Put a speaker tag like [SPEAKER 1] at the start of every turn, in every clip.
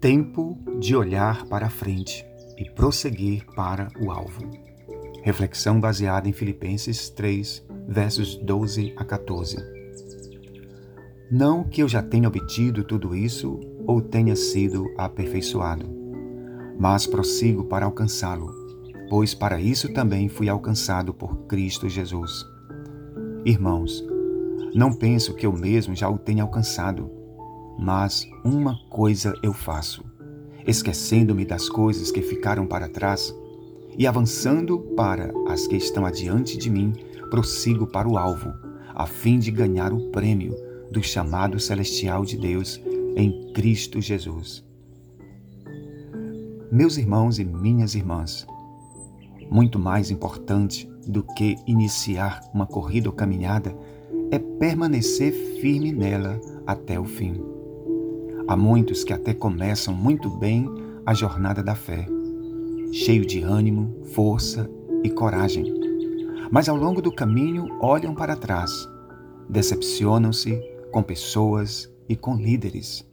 [SPEAKER 1] Tempo de olhar para frente e prosseguir para o alvo. Reflexão baseada em Filipenses 3, versos 12 a 14. Não que eu já tenha obtido tudo isso ou tenha sido aperfeiçoado, mas prossigo para alcançá-lo, pois para isso também fui alcançado por Cristo Jesus. Irmãos, não penso que eu mesmo já o tenha alcançado, mas uma coisa eu faço, esquecendo-me das coisas que ficaram para trás e avançando para as que estão adiante de mim, prossigo para o alvo, a fim de ganhar o prêmio do chamado celestial de Deus em Cristo Jesus. Meus irmãos e minhas irmãs, muito mais importante do que iniciar uma corrida ou caminhada é permanecer firme nela até o fim. Há muitos que até começam muito bem a jornada da fé, cheio de ânimo, força e coragem, mas ao longo do caminho olham para trás, decepcionam-se com pessoas e com líderes,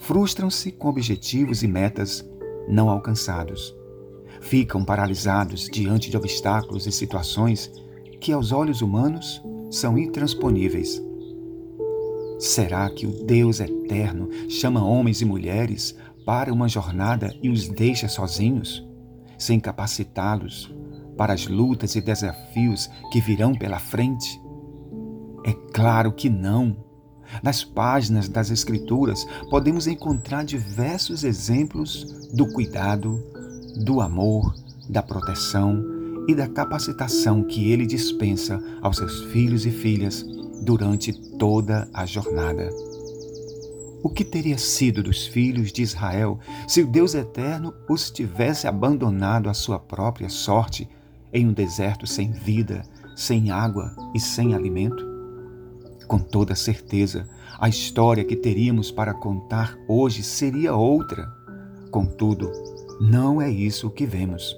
[SPEAKER 1] frustram-se com objetivos e metas não alcançados, ficam paralisados diante de obstáculos e situações que aos olhos humanos são intransponíveis. Será que o Deus eterno chama homens e mulheres para uma jornada e os deixa sozinhos, sem capacitá-los para as lutas e desafios que virão pela frente? É claro que não. Nas páginas das Escrituras podemos encontrar diversos exemplos do cuidado, do amor, da proteção e da capacitação que ele dispensa aos seus filhos e filhas durante toda a jornada. O que teria sido dos filhos de Israel se o Deus eterno os tivesse abandonado à sua própria sorte em um deserto sem vida, sem água e sem alimento? Com toda certeza, a história que teríamos para contar hoje seria outra. Contudo, não é isso que vemos.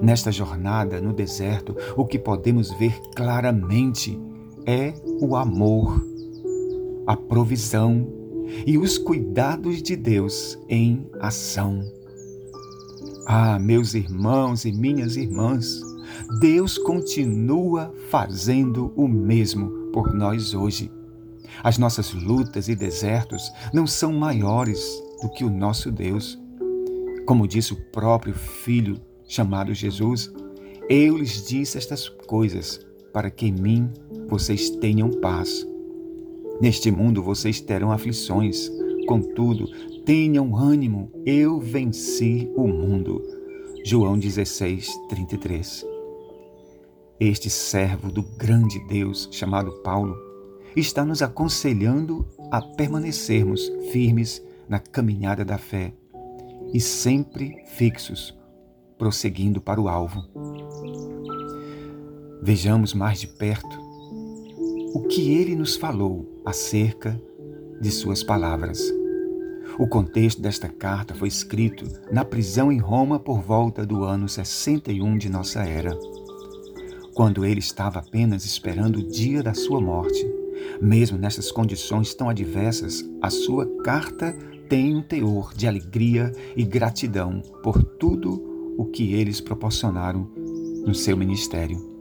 [SPEAKER 1] Nesta jornada no deserto, o que podemos ver claramente é o amor, a provisão e os cuidados de Deus em ação. Ah, meus irmãos e minhas irmãs, Deus continua fazendo o mesmo por nós hoje. As nossas lutas e desertos não são maiores do que o nosso Deus. Como disse o próprio Filho chamado Jesus, eu lhes disse estas coisas para que em mim vocês tenham paz. Neste mundo vocês terão aflições, contudo, tenham ânimo, eu venci o mundo. João 16, 33. Este servo do grande Deus, chamado Paulo, está nos aconselhando a permanecermos firmes na caminhada da fé e sempre fixos prosseguindo para o alvo. Vejamos mais de perto o que ele nos falou acerca de suas palavras. O contexto desta carta foi escrito na prisão em Roma por volta do ano 61 de nossa era, quando ele estava apenas esperando o dia da sua morte. Mesmo nessas condições tão adversas, a sua carta tem um teor de alegria e gratidão por tudo o que eles proporcionaram no seu ministério.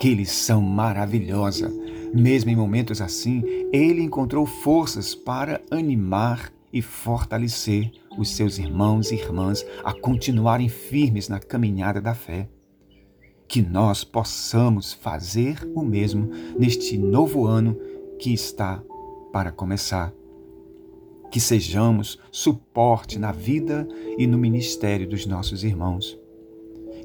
[SPEAKER 1] Que lição maravilhosa! Mesmo em momentos assim, ele encontrou forças para animar e fortalecer os seus irmãos e irmãs a continuarem firmes na caminhada da fé. Que nós possamos fazer o mesmo neste novo ano que está para começar que sejamos suporte na vida e no ministério dos nossos irmãos.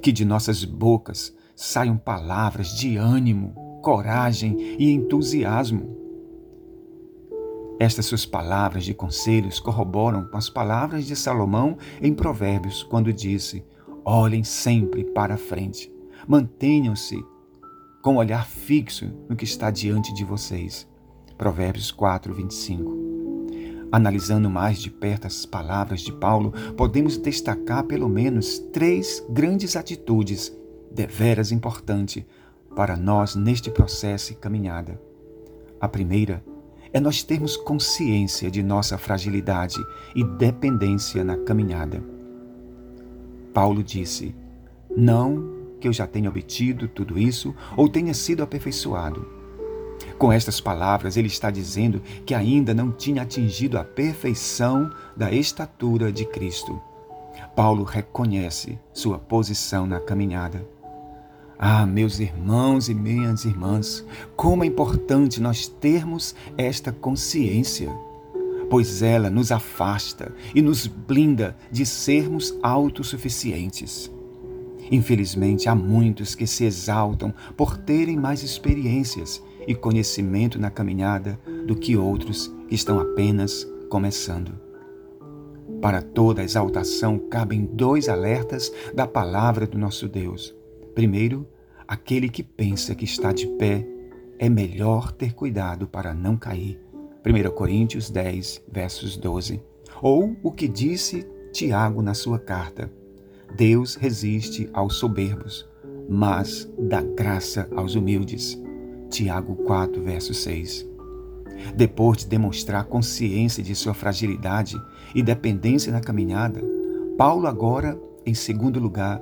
[SPEAKER 1] Que de nossas bocas saiam palavras de ânimo, coragem e entusiasmo. Estas suas palavras de conselhos corroboram com as palavras de Salomão em Provérbios, quando disse: Olhem sempre para a frente, mantenham-se com o olhar fixo no que está diante de vocês. Provérbios 4, 25. Analisando mais de perto as palavras de Paulo, podemos destacar pelo menos três grandes atitudes deveras importantes para nós neste processo e caminhada. A primeira é nós termos consciência de nossa fragilidade e dependência na caminhada. Paulo disse: Não que eu já tenha obtido tudo isso ou tenha sido aperfeiçoado. Com estas palavras, ele está dizendo que ainda não tinha atingido a perfeição da estatura de Cristo. Paulo reconhece sua posição na caminhada. Ah, meus irmãos e minhas irmãs, como é importante nós termos esta consciência, pois ela nos afasta e nos blinda de sermos autossuficientes. Infelizmente, há muitos que se exaltam por terem mais experiências e conhecimento na caminhada do que outros que estão apenas começando. Para toda exaltação cabem dois alertas da palavra do nosso Deus. Primeiro, aquele que pensa que está de pé, é melhor ter cuidado para não cair. 1 Coríntios 10, versos 12. Ou o que disse Tiago na sua carta: Deus resiste aos soberbos, mas dá graça aos humildes. Tiago 4, verso 6. Depois de demonstrar consciência de sua fragilidade e dependência na caminhada, Paulo agora, em segundo lugar,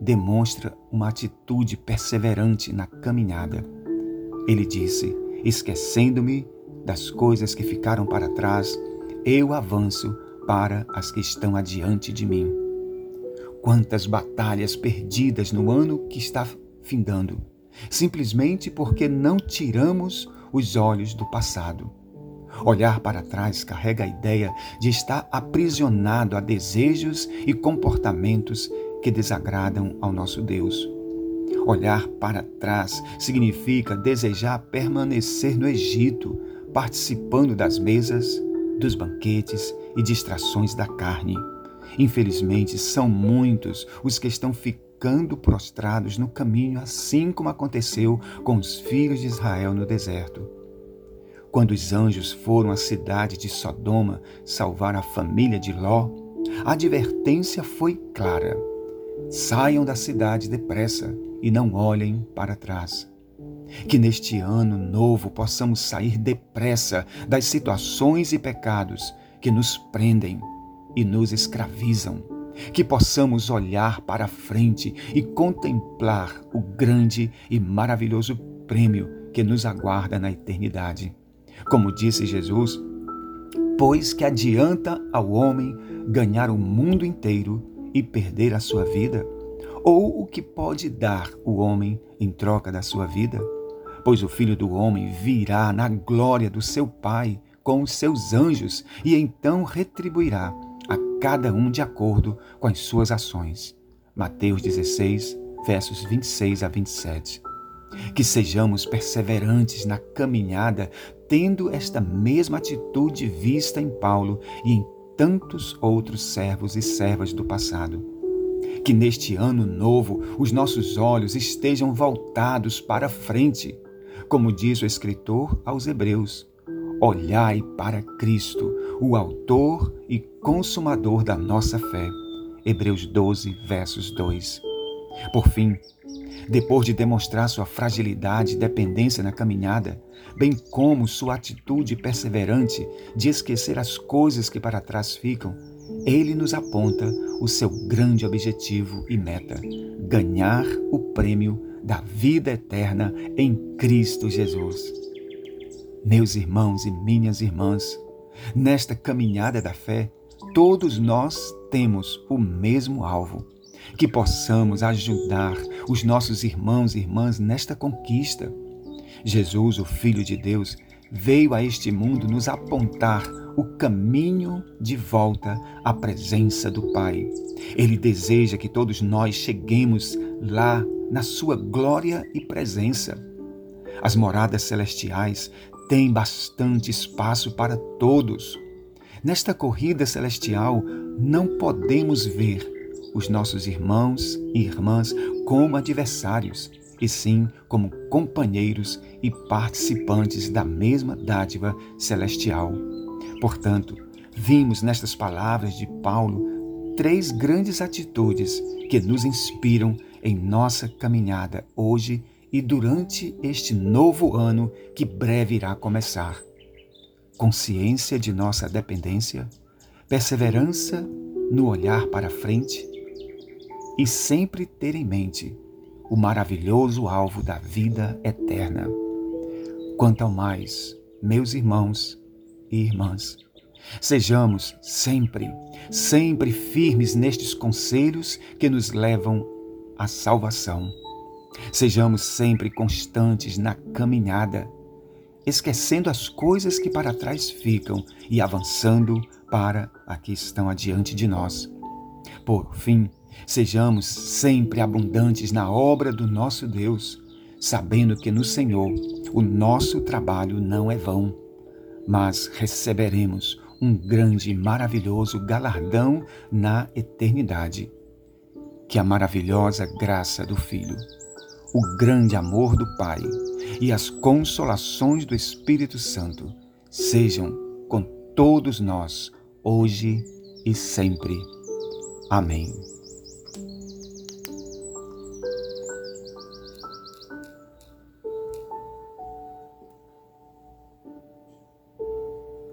[SPEAKER 1] demonstra uma atitude perseverante na caminhada. Ele disse: Esquecendo-me das coisas que ficaram para trás, eu avanço para as que estão adiante de mim. Quantas batalhas perdidas no ano que está findando, simplesmente porque não tiramos os olhos do passado. Olhar para trás carrega a ideia de estar aprisionado a desejos e comportamentos que desagradam ao nosso Deus. Olhar para trás significa desejar permanecer no Egito, participando das mesas, dos banquetes e distrações da carne. Infelizmente, são muitos os que estão ficando prostrados no caminho, assim como aconteceu com os filhos de Israel no deserto. Quando os anjos foram à cidade de Sodoma salvar a família de Ló, a advertência foi clara Saiam da cidade depressa e não olhem para trás. Que neste ano novo possamos sair depressa das situações e pecados que nos prendem e nos escravizam. Que possamos olhar para frente e contemplar o grande e maravilhoso prêmio que nos aguarda na eternidade. Como disse Jesus, pois que adianta ao homem ganhar o mundo inteiro e perder a sua vida? Ou o que pode dar o homem em troca da sua vida? Pois o filho do homem virá na glória do seu Pai com os seus anjos e então retribuirá a cada um de acordo com as suas ações. Mateus 16, versos 26 a 27. Que sejamos perseverantes na caminhada, tendo esta mesma atitude vista em Paulo e em tantos outros servos e servas do passado. Que neste ano novo os nossos olhos estejam voltados para frente, como diz o escritor aos Hebreus. Olhai para Cristo, o Autor e Consumador da nossa fé. Hebreus 12, versos 2. Por fim, depois de demonstrar sua fragilidade e dependência na caminhada, bem como sua atitude perseverante de esquecer as coisas que para trás ficam, ele nos aponta o seu grande objetivo e meta: ganhar o prêmio da vida eterna em Cristo Jesus. Meus irmãos e minhas irmãs, nesta caminhada da fé, todos nós temos o mesmo alvo que possamos ajudar os nossos irmãos e irmãs nesta conquista. Jesus, o Filho de Deus, veio a este mundo nos apontar o caminho de volta à presença do Pai. Ele deseja que todos nós cheguemos lá na sua glória e presença. As moradas celestiais têm bastante espaço para todos. Nesta corrida celestial, não podemos ver os nossos irmãos e irmãs como adversários, e sim como companheiros e participantes da mesma dádiva celestial. Portanto, vimos nestas palavras de Paulo três grandes atitudes que nos inspiram em nossa caminhada hoje e durante este novo ano que breve irá começar. consciência de nossa dependência, perseverança no olhar para frente e sempre ter em mente o maravilhoso alvo da vida eterna. Quanto ao mais, meus irmãos e irmãs, sejamos sempre, sempre firmes nestes conselhos que nos levam à salvação. Sejamos sempre constantes na caminhada, esquecendo as coisas que para trás ficam e avançando para a que estão adiante de nós. Por fim, sejamos sempre abundantes na obra do nosso Deus, sabendo que no Senhor o nosso trabalho não é vão, mas receberemos um grande e maravilhoso galardão na eternidade. Que a maravilhosa graça do Filho, o grande amor do Pai e as consolações do Espírito Santo sejam com todos nós, hoje e sempre. Amém.